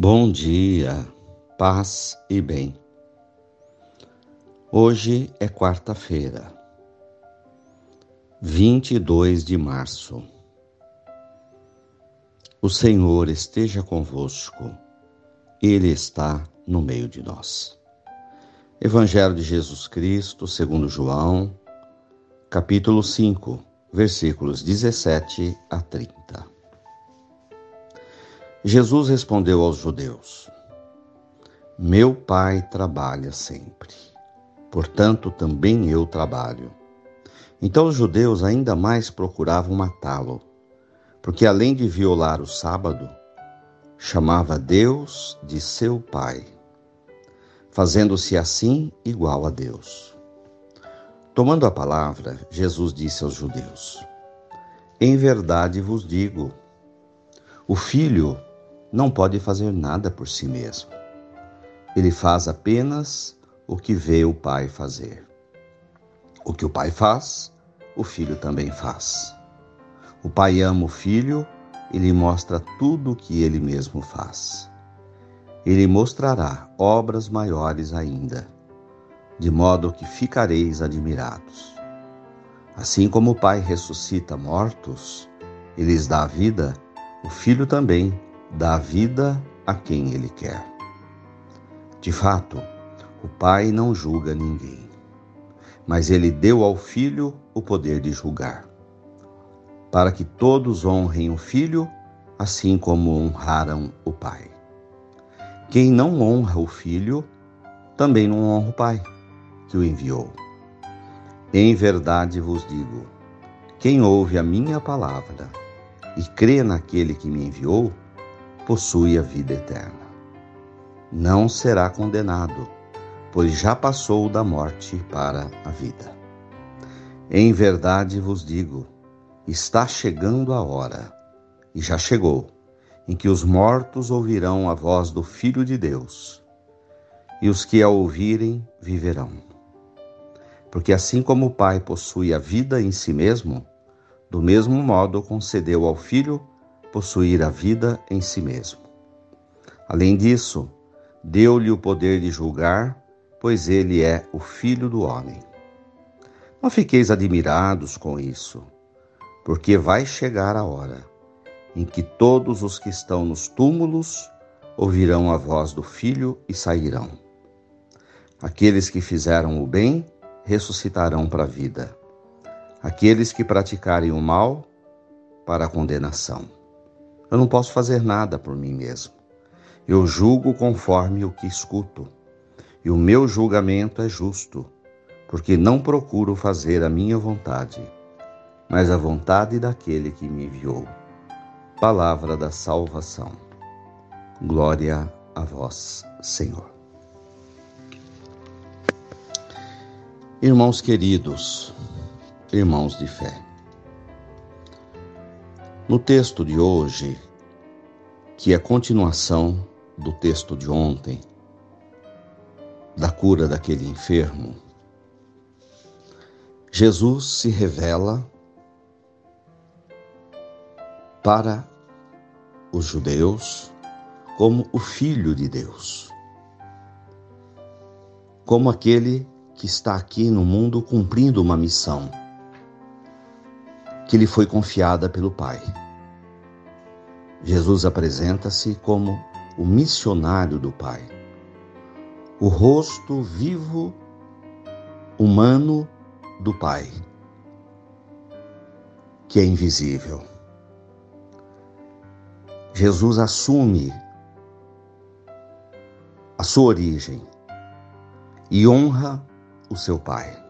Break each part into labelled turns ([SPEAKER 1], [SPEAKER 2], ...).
[SPEAKER 1] Bom dia, paz e bem. Hoje é quarta-feira, 22 de março. O Senhor esteja convosco, Ele está no meio de nós. Evangelho de Jesus Cristo, segundo João, capítulo 5, versículos 17 a 30. Jesus respondeu aos judeus: Meu pai trabalha sempre, portanto também eu trabalho. Então os judeus ainda mais procuravam matá-lo, porque além de violar o sábado, chamava Deus de seu pai, fazendo-se assim igual a Deus. Tomando a palavra, Jesus disse aos judeus: Em verdade vos digo, o filho não pode fazer nada por si mesmo. Ele faz apenas o que vê o pai fazer. O que o pai faz, o filho também faz. O pai ama o filho e lhe mostra tudo o que ele mesmo faz. Ele mostrará obras maiores ainda, de modo que ficareis admirados. Assim como o Pai ressuscita mortos e lhes dá vida, o Filho também dá vida a quem ele quer. De fato, o Pai não julga ninguém, mas ele deu ao Filho o poder de julgar, para que todos honrem o Filho, assim como honraram o Pai. Quem não honra o Filho, também não honra o Pai, que o enviou. Em verdade vos digo: quem ouve a minha palavra e crê naquele que me enviou, possui a vida eterna. Não será condenado, pois já passou da morte para a vida. Em verdade vos digo: está chegando a hora, e já chegou, em que os mortos ouvirão a voz do Filho de Deus, e os que a ouvirem viverão. Porque assim como o Pai possui a vida em si mesmo, do mesmo modo concedeu ao Filho possuir a vida em si mesmo. Além disso, deu-lhe o poder de julgar, pois ele é o Filho do Homem. Não fiqueis admirados com isso, porque vai chegar a hora em que todos os que estão nos túmulos ouvirão a voz do Filho e sairão. Aqueles que fizeram o bem ressuscitarão para a vida. Aqueles que praticarem o mal, para a condenação. Eu não posso fazer nada por mim mesmo. Eu julgo conforme o que escuto, e o meu julgamento é justo, porque não procuro fazer a minha vontade, mas a vontade daquele que me enviou. Palavra da salvação. Glória a vós, Senhor. Irmãos queridos, irmãos de fé. No texto de hoje, que é continuação do texto de ontem, da cura daquele enfermo, Jesus se revela para os judeus como o Filho de Deus, como aquele que está aqui no mundo cumprindo uma missão que lhe foi confiada pelo Pai. Jesus apresenta-se como o missionário do Pai, o rosto vivo, humano do Pai, que é invisível. Jesus assume a sua origem e honra o seu Pai.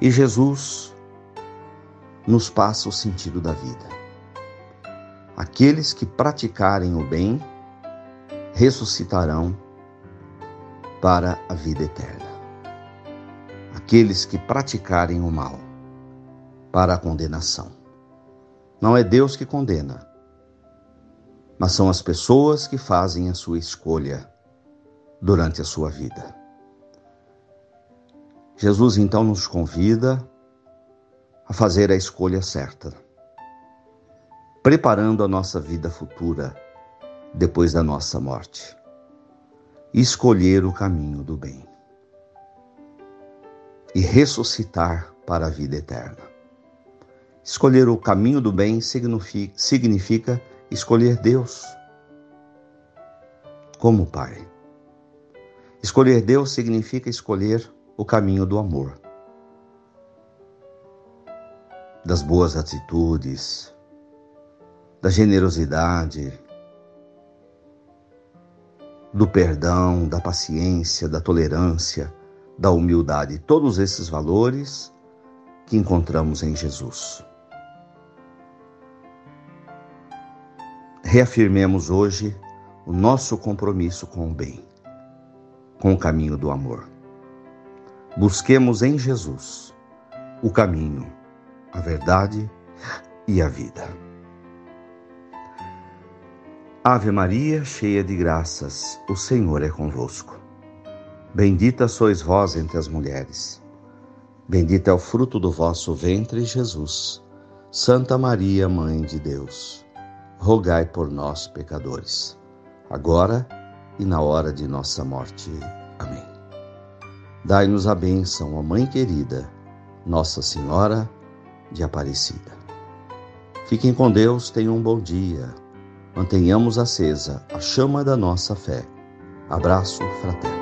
[SPEAKER 1] E Jesus nos passa o sentido da vida. Aqueles que praticarem o bem ressuscitarão para a vida eterna. Aqueles que praticarem o mal para a condenação. Não é Deus que condena, mas são as pessoas que fazem a sua escolha durante a sua vida. Jesus então nos convida a fazer a escolha certa, preparando a nossa vida futura depois da nossa morte. Escolher o caminho do bem e ressuscitar para a vida eterna. Escolher o caminho do bem significa, significa escolher Deus como Pai. Escolher Deus significa escolher o caminho do amor, das boas atitudes, da generosidade, do perdão, da paciência, da tolerância, da humildade, todos esses valores que encontramos em Jesus. Reafirmemos hoje o nosso compromisso com o bem, com o caminho do amor. Busquemos em Jesus o caminho, a verdade e a vida. Ave Maria, cheia de graças, o Senhor é convosco. Bendita sois vós entre as mulheres. Bendito é o fruto do vosso ventre, Jesus. Santa Maria, Mãe de Deus, rogai por nós, pecadores, agora e na hora de nossa morte. Amém. Dai-nos a bênção, ó Mãe querida, Nossa Senhora de Aparecida. Fiquem com Deus, tenham um bom dia mantenhamos acesa a chama da nossa fé. Abraço fraterno.